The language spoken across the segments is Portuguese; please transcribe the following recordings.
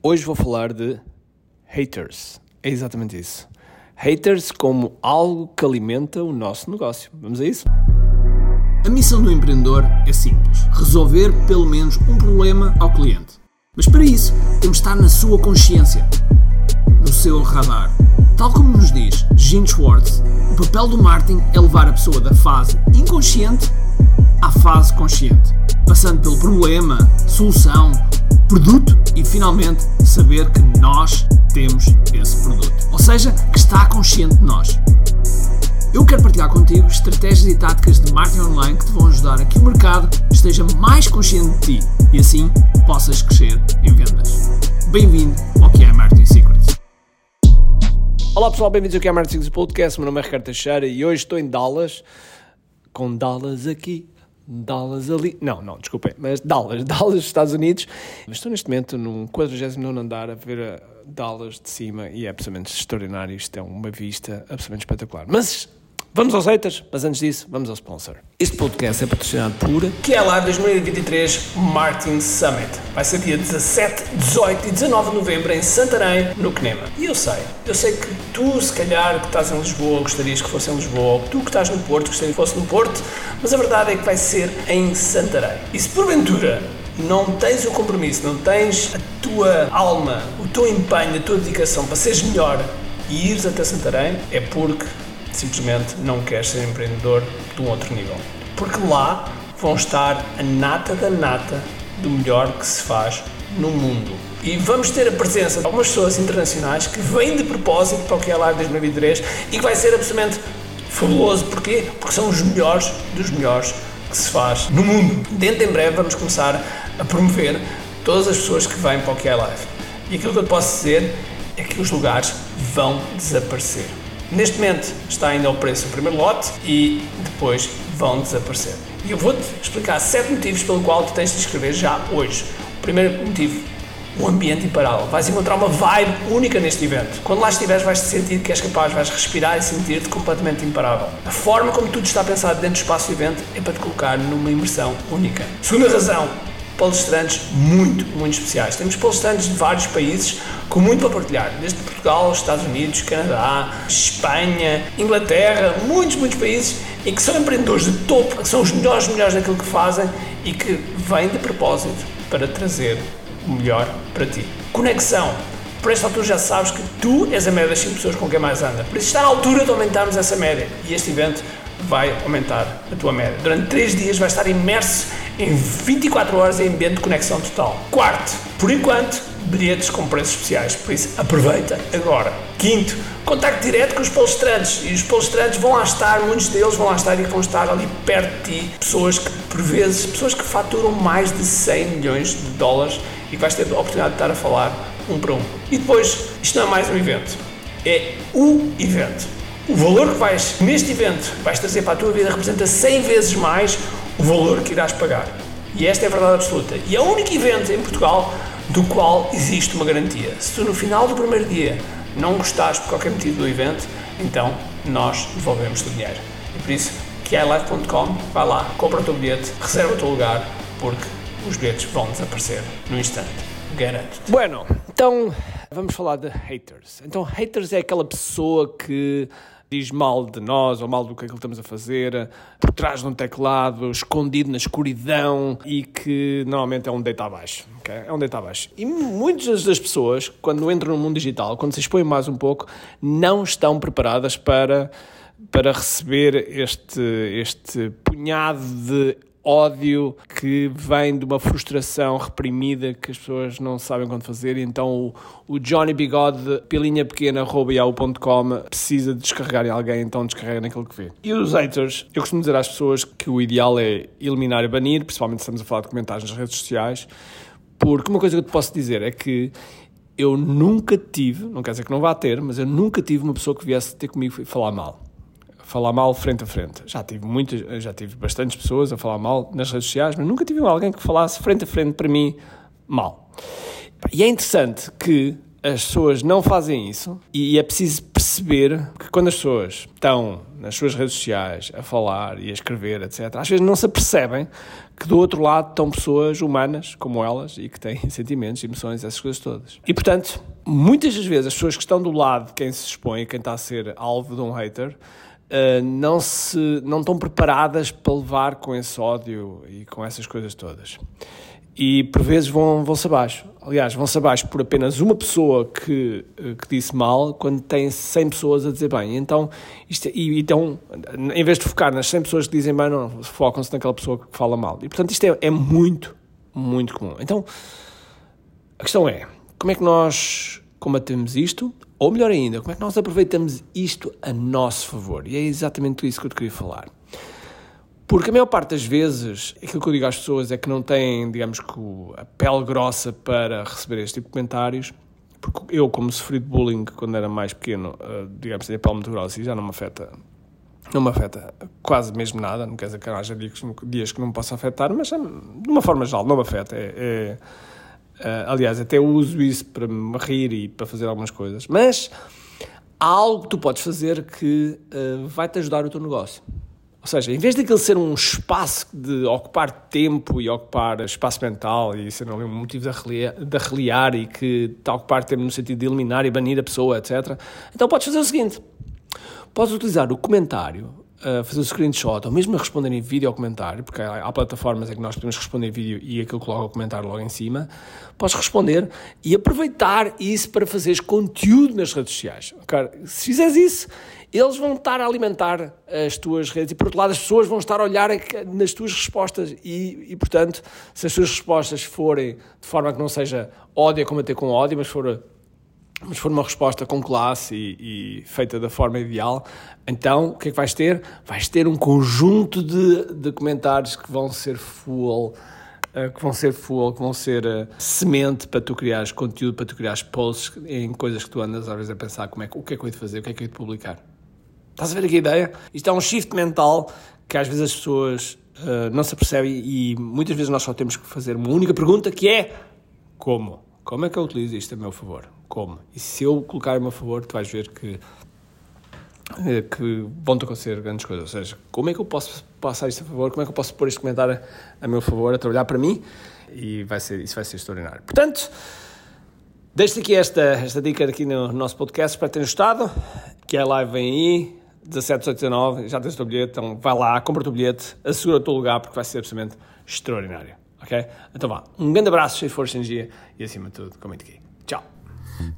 Hoje vou falar de haters. É exatamente isso. Haters como algo que alimenta o nosso negócio. Vamos a isso? A missão do empreendedor é simples: resolver pelo menos um problema ao cliente. Mas para isso, temos de estar na sua consciência, no seu radar. Tal como nos diz Gene Schwartz, o papel do marketing é levar a pessoa da fase inconsciente à fase consciente, passando pelo problema, solução, produto e finalmente saber que nós temos esse produto. Ou seja, que está consciente de nós. Eu quero partilhar contigo estratégias e táticas de marketing online que te vão ajudar a que o mercado esteja mais consciente de ti e assim possas crescer em vendas. Bem-vindo ao que é Marketing Secrets. Olá pessoal, bem-vindos ao que é Marketing Secrets Podcast. Meu nome é Ricardo Teixeira e hoje estou em Dallas, com Dallas aqui, Dallas ali. Não, não, desculpem, mas Dallas, Dallas, Estados Unidos. Estou neste momento num 49 andar a ver a Dallas de cima e é absolutamente extraordinário. Isto é uma vista absolutamente espetacular. Mas Vamos aos haters, mas antes disso, vamos ao sponsor. Este podcast é patrocinado por lá 2023 Martin Summit. Vai ser dia 17, 18 e 19 de novembro em Santarém, no Quenema. E eu sei, eu sei que tu, se calhar, que estás em Lisboa, gostarias que fosse em Lisboa, tu que estás no Porto, gostarias que fosse no Porto, mas a verdade é que vai ser em Santarém. E se porventura não tens o compromisso, não tens a tua alma, o teu empenho, a tua dedicação para seres melhor e ires até Santarém, é porque simplesmente não queres ser empreendedor de um outro nível. Porque lá vão estar a nata da nata do melhor que se faz no mundo. E vamos ter a presença de algumas pessoas internacionais que vêm de propósito para o que é Live 2023 e que vai ser absolutamente fabuloso. Porquê? Porque são os melhores dos melhores que se faz no mundo. Dentro em breve vamos começar a promover todas as pessoas que vêm para o que é Live. E aquilo que eu posso dizer é que os lugares vão desaparecer. Neste momento está ainda ao preço o primeiro lote e depois vão desaparecer. E eu vou-te explicar sete motivos pelo qual tu tens de te inscrever já hoje. O primeiro motivo, o ambiente imparável. Vais encontrar uma vibe única neste evento. Quando lá estiveres, vais te sentir que és capaz, vais respirar e sentir-te completamente imparável. A forma como tudo está pensado dentro do espaço do evento é para te colocar numa imersão única. Segunda razão, palestrantes muito, muito especiais. Temos palestrantes de vários países com muito para partilhar, desde Portugal, Estados Unidos, Canadá, Espanha, Inglaterra, muitos, muitos países e que são empreendedores de topo, que são os melhores, melhores daquilo que fazem e que vêm de propósito para trazer o melhor para ti. Conexão. Por esta altura já sabes que tu és a média das 5 pessoas com quem mais anda. Por isso está na altura de aumentarmos essa média. E este evento vai aumentar a tua média. Durante 3 dias vais estar imerso em 24 horas em ambiente de conexão total. Quarto, por enquanto, bilhetes com preços especiais, por isso aproveita agora. Quinto, contacto direto com os palestrantes e os palestrantes vão lá estar, muitos deles vão lá estar e vão estar ali perto de ti, pessoas que, por vezes, pessoas que faturam mais de 100 milhões de dólares e vais ter a oportunidade de estar a falar um para um. E depois, isto não é mais um evento, é o evento o valor que vais, neste evento, vais trazer para a tua vida representa 100 vezes mais o valor que irás pagar. E esta é a verdade absoluta. E é o único evento em Portugal do qual existe uma garantia. Se tu no final do primeiro dia não gostares por qualquer motivo do evento, então nós devolvemos o dinheiro. E por isso, QILive.com, vai lá, compra o teu bilhete, reserva o teu lugar, porque os bilhetes vão desaparecer no instante. Garanto-te. Bueno, então vamos falar de haters. Então, haters é aquela pessoa que diz mal de nós ou mal do que é que estamos a fazer, por trás de um teclado, escondido na escuridão e que normalmente é um deita abaixo. Okay? É um deita abaixo. E muitas das pessoas, quando entram no mundo digital, quando se expõem mais um pouco, não estão preparadas para para receber este, este punhado de ódio que vem de uma frustração reprimida que as pessoas não sabem quando fazer. Então o, o Johnny Bigode, pilinha pequena, yahoo.com, precisa de descarregar em alguém, então descarrega naquilo que vê. E os haters, eu costumo dizer às pessoas que o ideal é eliminar e banir, principalmente se estamos a falar de comentários nas redes sociais, porque uma coisa que eu te posso dizer é que eu nunca tive, não quer dizer que não vá ter, mas eu nunca tive uma pessoa que viesse ter comigo e falar mal falar mal frente a frente. Já tive muitas, já tive bastantes pessoas a falar mal nas redes sociais, mas nunca tive alguém que falasse frente a frente para mim mal. E é interessante que as pessoas não fazem isso e é preciso perceber que quando as pessoas estão nas suas redes sociais a falar e a escrever, etc., às vezes não se apercebem que do outro lado estão pessoas humanas como elas e que têm sentimentos, emoções, essas coisas todas. E portanto, muitas das vezes as pessoas que estão do lado de quem se expõe, quem está a ser alvo de um hater, Uh, não, se, não estão preparadas para levar com esse ódio e com essas coisas todas e por vezes vão, vão-se abaixo. Aliás, vão-se abaixo por apenas uma pessoa que, eh, que disse mal, quando tem 100 pessoas a dizer bem. Então, isto, e, então, em vez de focar nas 100 pessoas que dizem bem, não, focam-se naquela pessoa que fala mal. E, portanto, isto é, é muito, muito comum. Então, a questão é, como é que nós combatemos isto? Ou melhor ainda, como é que nós aproveitamos isto a nosso favor? E é exatamente isso que eu te queria falar. Porque a maior parte das vezes, aquilo que eu digo às pessoas é que não têm, digamos que, a pele grossa para receber este tipo de comentários. Porque eu, como sofri de bullying quando era mais pequeno, eh, digamos, tenho a pele muito grossa e já não me afeta não me afeta quase mesmo nada, não quer dizer que haja dias, dias que não me possa afetar, mas eh, de uma forma geral não me afeta. É, é, é, aliás, até uso isso para me rir e para fazer algumas coisas. Mas há algo que tu podes fazer que uh, vai-te ajudar o teu negócio. Ou seja, em vez daquele ser um espaço de ocupar tempo e ocupar espaço mental e ser um motivo de arreliar, de arreliar e que está a ocupar tempo no sentido de eliminar e banir a pessoa, etc., então podes fazer o seguinte: podes utilizar o comentário a fazer o screenshot ou mesmo a responder em vídeo ao comentário, porque há, plataformas em que nós podemos responder em vídeo e aquilo coloca o comentário logo em cima, podes responder e aproveitar isso para fazeres conteúdo nas redes sociais. Se fizeres isso, eles vão estar a alimentar as tuas redes e, por outro lado, as pessoas vão estar a olhar nas tuas respostas e, e portanto, se as tuas respostas forem de forma que não seja ódio a combater com ódio, mas for mas for uma resposta com classe e, e, feita da forma ideal, então o que é que vais ter? Vais ter um conjunto de, de comentários que vão ser full, uh, que vão ser full, que vão ser uh, semente para tu criares conteúdo, para tu criares posts em coisas que tu andas às vezes a pensar como é, o que é que eu hei de fazer, o que é que eu de publicar. Estás a ver aqui a ideia? Isto é um shift mental que às vezes as pessoas uh, não se apercebem e muitas vezes nós só temos que fazer uma única pergunta que é como? Como é que eu utilizo isto a meu favor? Como? E se eu colocar a meu favor, tu vais ver que, eh, que vão-te acontecer grandes coisas. Ou seja, como é que eu posso passar isto a favor? Como é que eu posso pôr este comentário a meu favor, a trabalhar para mim? E vai ser, isso vai ser extraordinário. Portanto, deixo aqui esta, esta dica aqui no nosso podcast. Espero que tenham gostado. Que a live vem aí. 17, 18, 19, já tens o teu bilhete, então vai lá, compra o teu bilhete, assegura o teu lugar porque vai ser absolutamente extraordinário ok? Então vá, um grande abraço, cheio de força e energia e acima de tudo, comente aqui.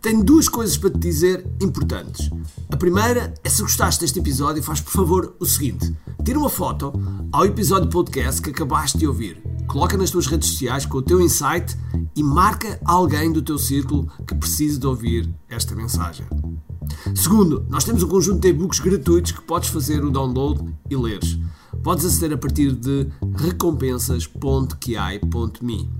Tenho duas coisas para te dizer importantes. A primeira é se gostaste deste episódio, faz por favor o seguinte: tira uma foto ao episódio podcast que acabaste de ouvir, coloca nas tuas redes sociais com o teu insight e marca alguém do teu círculo que precise de ouvir esta mensagem. Segundo, nós temos um conjunto de e-books gratuitos que podes fazer o download e leres. Podes aceder a partir de recompensas.ki.me.